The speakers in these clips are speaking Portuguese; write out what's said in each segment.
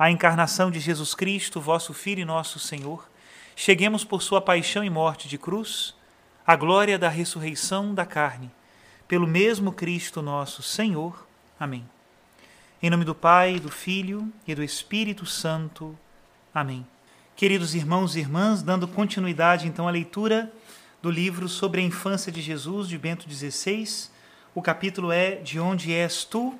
a encarnação de Jesus Cristo, vosso Filho e nosso Senhor, cheguemos por sua paixão e morte de cruz, à glória da ressurreição da carne, pelo mesmo Cristo nosso Senhor. Amém. Em nome do Pai, do Filho e do Espírito Santo. Amém. Queridos irmãos e irmãs, dando continuidade então à leitura do livro sobre a infância de Jesus, de Bento XVI, o capítulo é De onde és tu?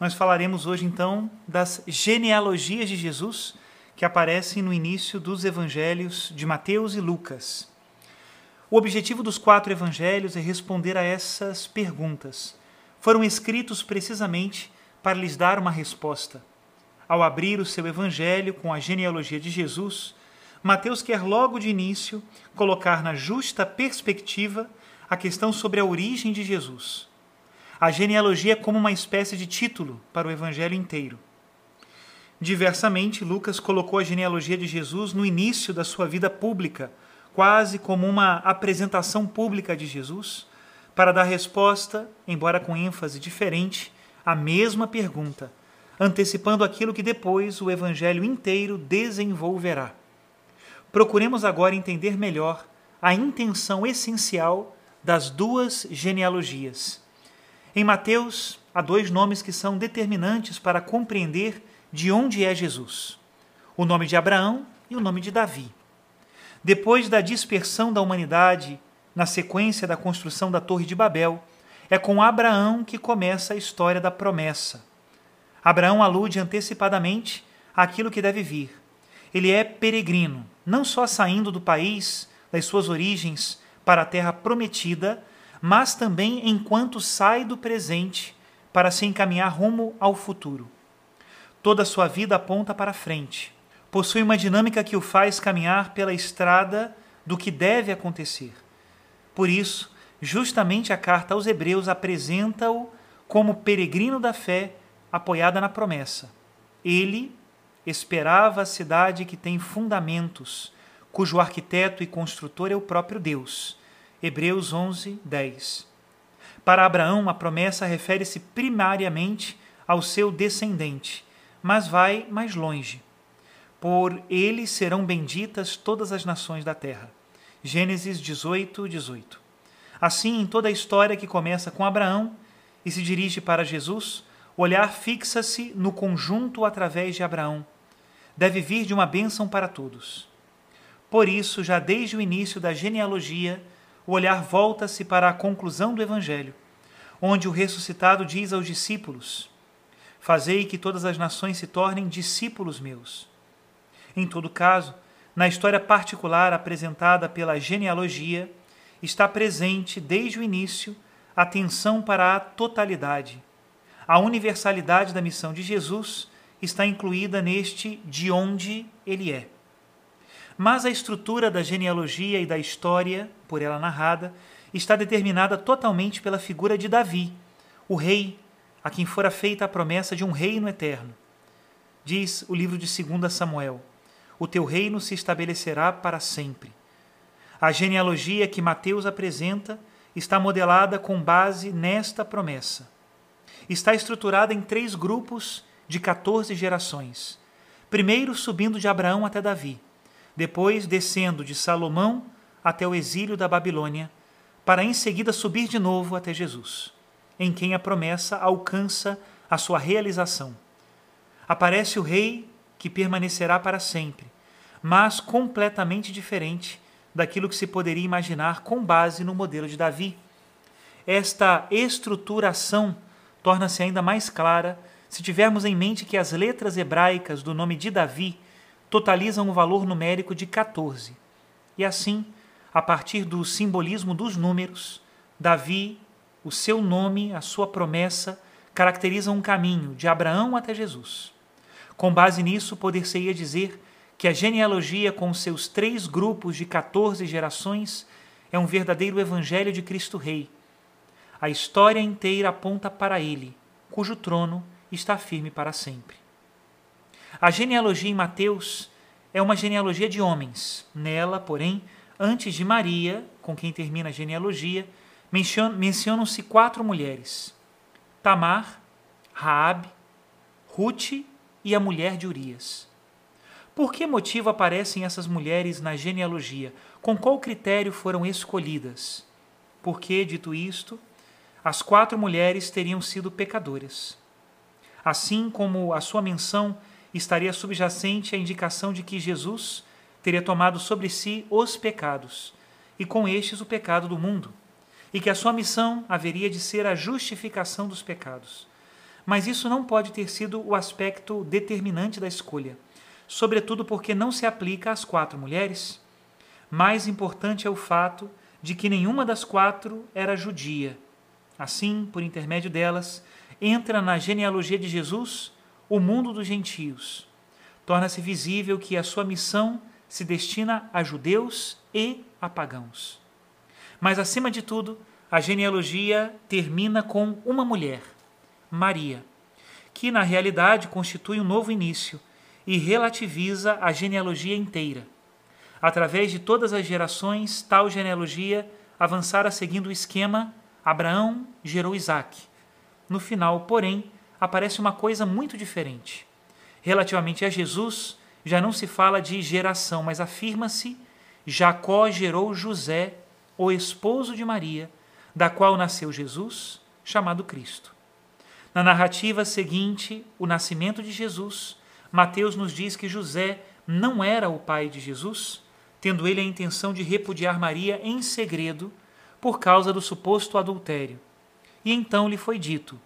Nós falaremos hoje então das genealogias de Jesus que aparecem no início dos evangelhos de Mateus e Lucas. O objetivo dos quatro evangelhos é responder a essas perguntas. Foram escritos precisamente para lhes dar uma resposta. Ao abrir o seu evangelho com a genealogia de Jesus, Mateus quer logo de início colocar na justa perspectiva a questão sobre a origem de Jesus a genealogia como uma espécie de título para o evangelho inteiro. Diversamente, Lucas colocou a genealogia de Jesus no início da sua vida pública, quase como uma apresentação pública de Jesus, para dar resposta, embora com ênfase diferente, à mesma pergunta, antecipando aquilo que depois o evangelho inteiro desenvolverá. Procuremos agora entender melhor a intenção essencial das duas genealogias em Mateus, há dois nomes que são determinantes para compreender de onde é Jesus: o nome de Abraão e o nome de Davi. Depois da dispersão da humanidade, na sequência da construção da Torre de Babel, é com Abraão que começa a história da promessa. Abraão alude antecipadamente àquilo que deve vir. Ele é peregrino, não só saindo do país, das suas origens, para a terra prometida, mas também enquanto sai do presente para se encaminhar rumo ao futuro. Toda sua vida aponta para frente. Possui uma dinâmica que o faz caminhar pela estrada do que deve acontecer. Por isso, justamente a carta aos Hebreus apresenta-o como peregrino da fé apoiada na promessa. Ele esperava a cidade que tem fundamentos, cujo arquiteto e construtor é o próprio Deus Hebreus 11, 10. Para Abraão, a promessa refere-se primariamente ao seu descendente, mas vai mais longe. Por ele serão benditas todas as nações da terra. Gênesis 18, 18. Assim, em toda a história que começa com Abraão e se dirige para Jesus, o olhar fixa-se no conjunto através de Abraão. Deve vir de uma bênção para todos. Por isso, já desde o início da genealogia, o olhar volta-se para a conclusão do Evangelho, onde o ressuscitado diz aos discípulos: Fazei que todas as nações se tornem discípulos meus. Em todo caso, na história particular apresentada pela genealogia, está presente desde o início a atenção para a totalidade. A universalidade da missão de Jesus está incluída neste de onde ele é. Mas a estrutura da genealogia e da história, por ela narrada, está determinada totalmente pela figura de Davi, o rei a quem fora feita a promessa de um reino eterno. Diz o livro de 2 Samuel: O teu reino se estabelecerá para sempre. A genealogia que Mateus apresenta está modelada com base nesta promessa. Está estruturada em três grupos de 14 gerações. Primeiro subindo de Abraão até Davi, depois descendo de Salomão até o exílio da Babilônia, para em seguida subir de novo até Jesus, em quem a promessa alcança a sua realização. Aparece o rei que permanecerá para sempre, mas completamente diferente daquilo que se poderia imaginar com base no modelo de Davi. Esta estruturação torna-se ainda mais clara se tivermos em mente que as letras hebraicas do nome de Davi totalizam um valor numérico de 14. E assim, a partir do simbolismo dos números, Davi, o seu nome, a sua promessa, caracterizam um caminho de Abraão até Jesus. Com base nisso, poder-se-ia dizer que a genealogia, com seus três grupos de 14 gerações, é um verdadeiro evangelho de Cristo Rei. A história inteira aponta para ele, cujo trono está firme para sempre. A genealogia em Mateus é uma genealogia de homens. Nela, porém, antes de Maria, com quem termina a genealogia, mencionam-se quatro mulheres: Tamar, Raabe, Ruth e a mulher de Urias. Por que motivo aparecem essas mulheres na genealogia? Com qual critério foram escolhidas? Porque, dito isto, as quatro mulheres teriam sido pecadoras. Assim como a sua menção estaria subjacente à indicação de que Jesus teria tomado sobre si os pecados, e com estes o pecado do mundo, e que a sua missão haveria de ser a justificação dos pecados. Mas isso não pode ter sido o aspecto determinante da escolha, sobretudo porque não se aplica às quatro mulheres. Mais importante é o fato de que nenhuma das quatro era judia. Assim, por intermédio delas, entra na genealogia de Jesus o mundo dos gentios. Torna-se visível que a sua missão se destina a judeus e a pagãos. Mas, acima de tudo, a genealogia termina com uma mulher, Maria, que na realidade constitui um novo início e relativiza a genealogia inteira. Através de todas as gerações, tal genealogia avançara seguindo o esquema Abraão gerou Isaac. No final, porém, aparece uma coisa muito diferente. Relativamente a Jesus, já não se fala de geração, mas afirma-se: Jacó gerou José, o esposo de Maria, da qual nasceu Jesus, chamado Cristo. Na narrativa seguinte, o nascimento de Jesus, Mateus nos diz que José não era o pai de Jesus, tendo ele a intenção de repudiar Maria em segredo por causa do suposto adultério. E então lhe foi dito: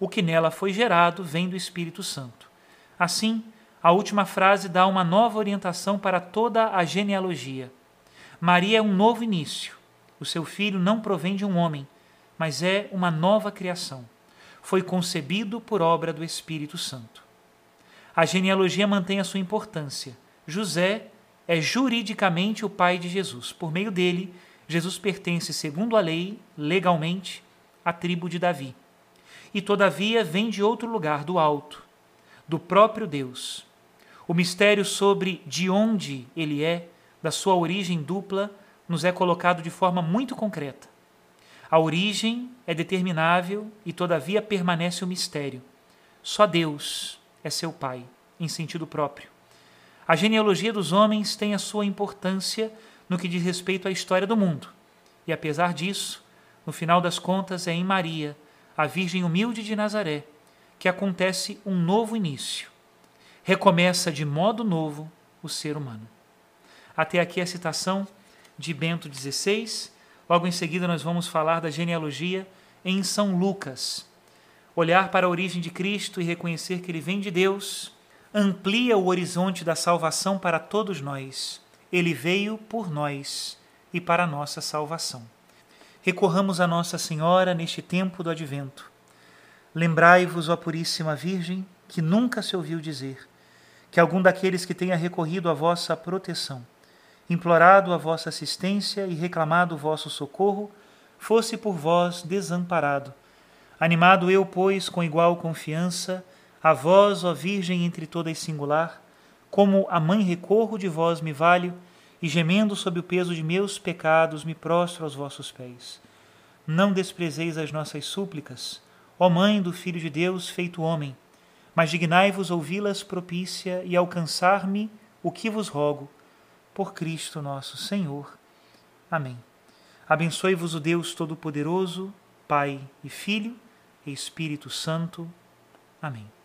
o que nela foi gerado vem do Espírito Santo. Assim, a última frase dá uma nova orientação para toda a genealogia. Maria é um novo início. O seu filho não provém de um homem, mas é uma nova criação. Foi concebido por obra do Espírito Santo. A genealogia mantém a sua importância. José é juridicamente o pai de Jesus. Por meio dele, Jesus pertence, segundo a lei, legalmente, à tribo de Davi. E todavia vem de outro lugar, do alto, do próprio Deus o mistério sobre de onde ele é, da sua origem dupla, nos é colocado de forma muito concreta. A origem é determinável e, todavia, permanece o mistério. Só Deus é seu Pai, em sentido próprio. A genealogia dos homens tem a sua importância no que diz respeito à história do mundo. E, apesar disso, no final das contas, é em Maria, a Virgem humilde de Nazaré, que acontece um novo início recomeça de modo novo o ser humano. Até aqui a citação de Bento XVI. Logo em seguida, nós vamos falar da genealogia em São Lucas. Olhar para a origem de Cristo e reconhecer que ele vem de Deus amplia o horizonte da salvação para todos nós. Ele veio por nós e para a nossa salvação. Recorramos a Nossa Senhora neste tempo do advento. Lembrai-vos, ó Puríssima Virgem, que nunca se ouviu dizer que algum daqueles que tenha recorrido à vossa proteção, implorado a vossa assistência e reclamado o vosso socorro, fosse por vós desamparado. Animado eu, pois, com igual confiança, a vós, ó Virgem entre todas singular, como a mãe recorro de vós me valho, e gemendo sob o peso de meus pecados, me prostro aos vossos pés. Não desprezeis as nossas súplicas, ó Mãe do Filho de Deus feito homem, mas dignai-vos ouvi-las propícia e alcançar-me o que vos rogo, por Cristo nosso Senhor. Amém. Abençoe-vos o Deus Todo-Poderoso, Pai e Filho e Espírito Santo. Amém.